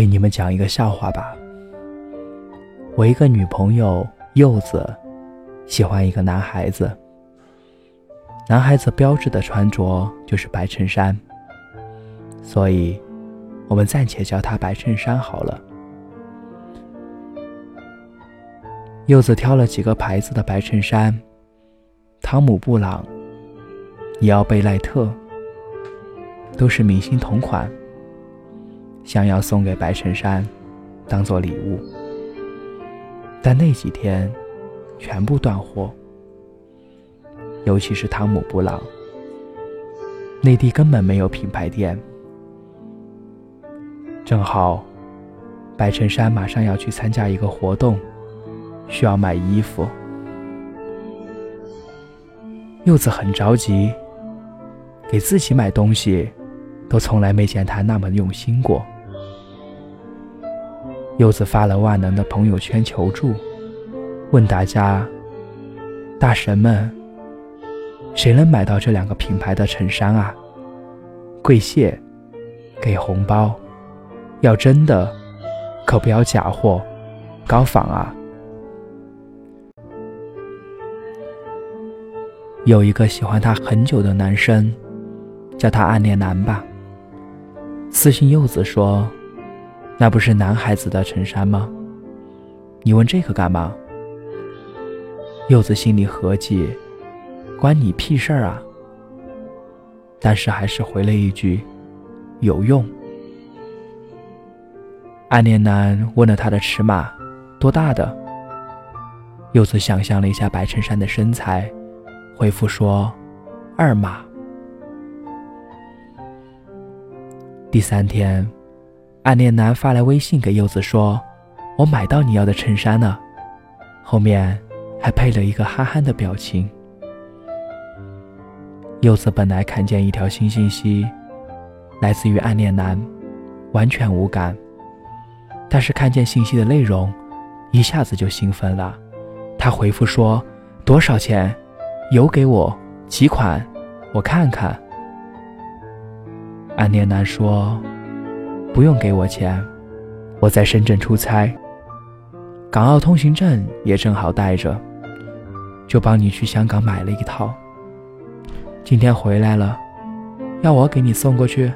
给你们讲一个笑话吧。我一个女朋友柚子，喜欢一个男孩子。男孩子标志的穿着就是白衬衫，所以，我们暂且叫他白衬衫好了。柚子挑了几个牌子的白衬衫，汤姆·布朗、尼奥·贝莱特，都是明星同款，想要送给白衬衫，当做礼物。但那几天，全部断货。尤其是汤姆·布朗，内地根本没有品牌店。正好，白衬衫马上要去参加一个活动，需要买衣服。柚子很着急，给自己买东西，都从来没见他那么用心过。柚子发了万能的朋友圈求助，问大家：“大神们。”谁能买到这两个品牌的衬衫啊？跪谢，给红包，要真的，可不要假货，高仿啊！有一个喜欢他很久的男生，叫他暗恋男吧。私信柚子说：“那不是男孩子的衬衫吗？你问这个干嘛？”柚子心里合计。关你屁事儿啊！但是还是回了一句：“有用。”暗恋男问了他的尺码，多大的？柚子想象了一下白衬衫的身材，回复说：“二码。”第三天，暗恋男发来微信给柚子说：“我买到你要的衬衫了。”后面还配了一个憨憨的表情。柚子本来看见一条新信息，来自于暗恋男，完全无感。但是看见信息的内容，一下子就兴奋了。他回复说：“多少钱？邮给我几款，我看看。”暗恋男说：“不用给我钱，我在深圳出差，港澳通行证也正好带着，就帮你去香港买了一套。”今天回来了，要我给你送过去。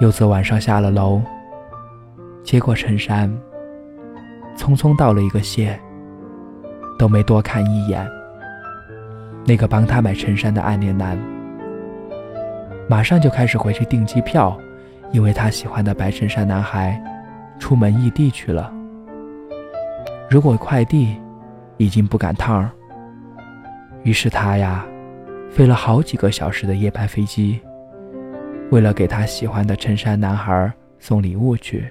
柚子晚上下了楼，接过衬衫，匆匆道了一个谢，都没多看一眼。那个帮他买衬衫的暗恋男，马上就开始回去订机票，因为他喜欢的白衬衫男孩出门异地去了。如果快递已经不赶趟儿。于是他呀，飞了好几个小时的夜班飞机，为了给他喜欢的衬衫男孩送礼物去。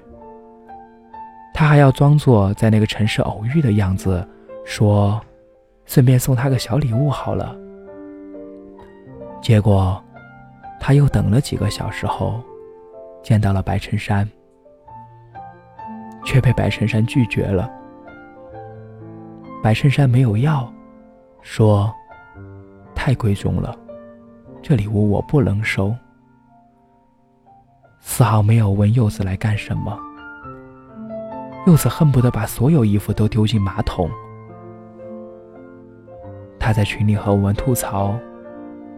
他还要装作在那个城市偶遇的样子，说：“顺便送他个小礼物好了。”结果，他又等了几个小时后，见到了白衬衫，却被白衬衫拒绝了。白衬衫没有要，说。太贵重了，这礼物我不能收。丝毫没有问柚子来干什么。柚子恨不得把所有衣服都丢进马桶。他在群里和我们吐槽，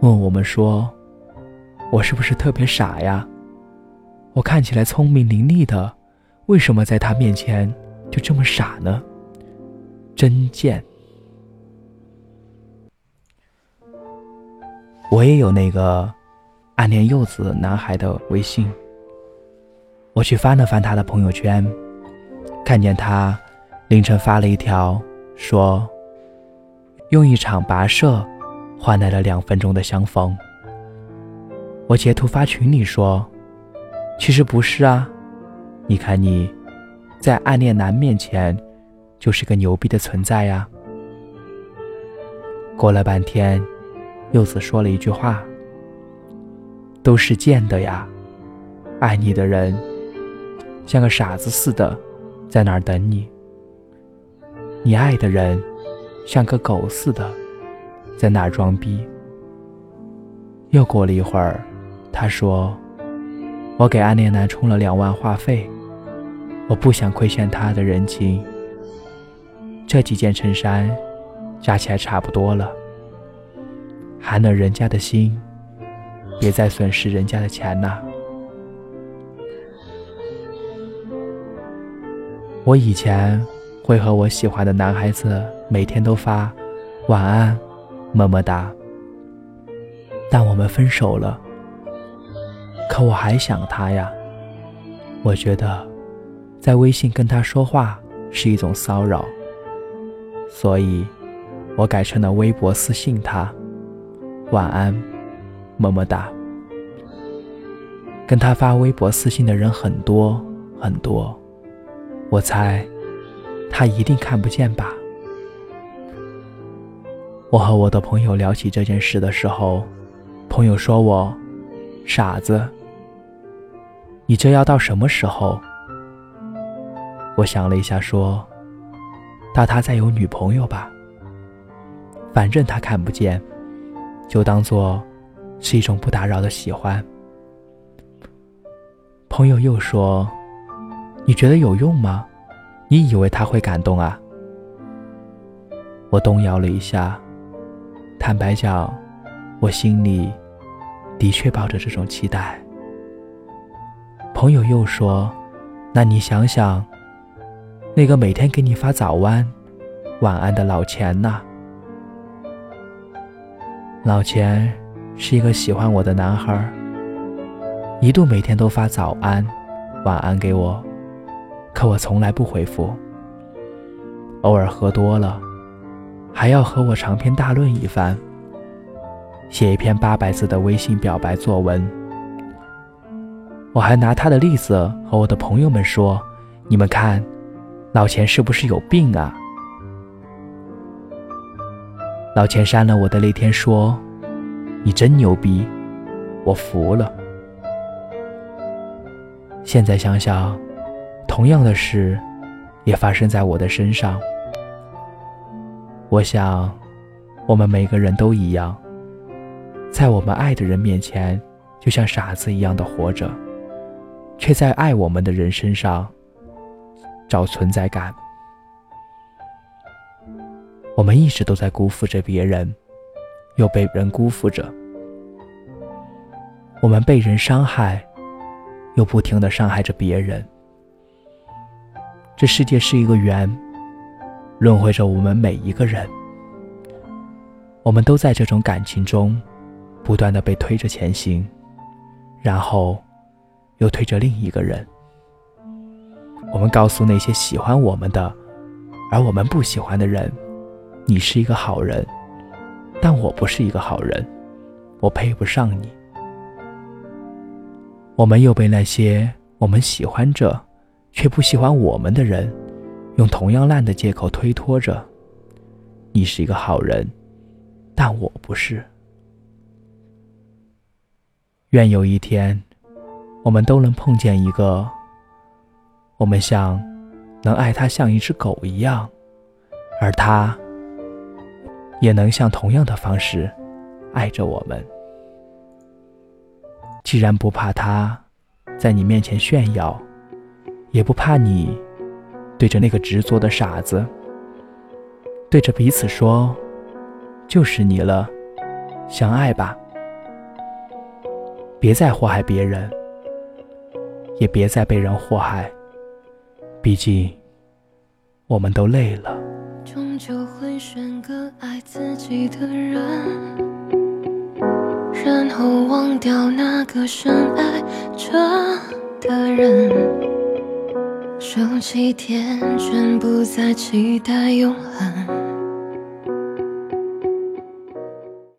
问我们说：“我是不是特别傻呀？我看起来聪明伶俐的，为什么在他面前就这么傻呢？真贱。”我也有那个暗恋柚子男孩的微信，我去翻了翻他的朋友圈，看见他凌晨发了一条，说用一场跋涉换来了两分钟的相逢。我截图发群里说，其实不是啊，你看你在暗恋男面前就是个牛逼的存在呀。过了半天。柚子说了一句话：“都是贱的呀，爱你的人像个傻子似的，在那儿等你；你爱的人像个狗似的，在那儿装逼。”又过了一会儿，他说：“我给暗恋男充了两万话费，我不想亏欠他的人情。这几件衬衫加起来差不多了，寒了人家的心，别再损失人家的钱了。我以前会和我喜欢的男孩子每天都发晚安，么么哒。但我们分手了，我还想他呀。我觉得，在微信跟他说话是一种骚扰，所以，我改成了微博私信他，晚安，么么哒。跟他发微博私信的人很多很多，我猜，他一定看不见吧。我和我的朋友聊起这件事的时候。朋友说我傻子，你这要到什么时候？我想了一下，说到他再有女朋友吧，反正他看不见，就当做是一种不打扰的喜欢。朋友又说：“你觉得有用吗？你以为他会感动啊？”我动摇了一下，坦白讲，我心里。的确抱着这种期待。朋友又说：“那你想想，那个每天给你发早安、晚安的老钱呢？老钱是一个喜欢我的男孩，一度每天都发早安、晚安给我，可我从来不回复。偶尔喝多了，还要和我长篇大论一番。”写一篇八百字的微信表白作文，我还拿他的例子和我的朋友们说：“你们看，老钱是不是有病啊？”老钱删了我的那天说：“你真牛逼，我服了。”现在想想，同样的事也发生在我的身上。我想，我们每个人都一样。在我们爱的人面前，就像傻子一样的活着，却在爱我们的人身上找存在感。我们一直都在辜负着别人，又被人辜负着。我们被人伤害，又不停的伤害着别人。这世界是一个圆，轮回着我们每一个人。我们都在这种感情中。不断的被推着前行，然后又推着另一个人。我们告诉那些喜欢我们的，而我们不喜欢的人：“你是一个好人，但我不是一个好人，我配不上你。”我们又被那些我们喜欢着却不喜欢我们的人，用同样烂的借口推脱着：“你是一个好人，但我不是。”愿有一天，我们都能碰见一个，我们像能爱他像一只狗一样，而他也能像同样的方式爱着我们。既然不怕他在你面前炫耀，也不怕你对着那个执着的傻子，对着彼此说：“就是你了，相爱吧。”别再祸害别人，也别再被人祸害。毕竟，我们都累了。终究会选个爱自己的人，然后忘掉那个深爱着的人。收起天真，不再期待永恒。